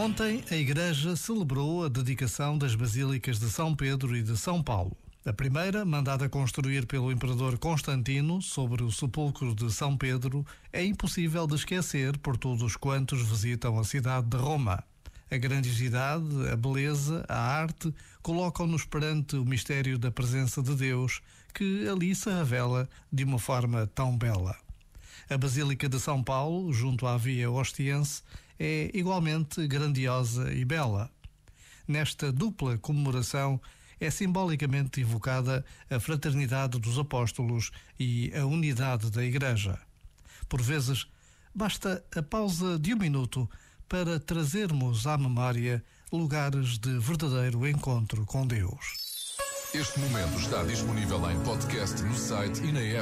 Ontem, a Igreja celebrou a dedicação das Basílicas de São Pedro e de São Paulo. A primeira, mandada construir pelo Imperador Constantino sobre o sepulcro de São Pedro, é impossível de esquecer por todos quantos visitam a cidade de Roma. A grandiosidade, a beleza, a arte colocam-nos perante o mistério da presença de Deus, que ali se revela de uma forma tão bela. A Basílica de São Paulo, junto à Via Ostiense, é igualmente grandiosa e bela. Nesta dupla comemoração é simbolicamente evocada a fraternidade dos apóstolos e a unidade da Igreja. Por vezes, basta a pausa de um minuto para trazermos à memória lugares de verdadeiro encontro com Deus. Este momento está disponível em podcast no site e na app.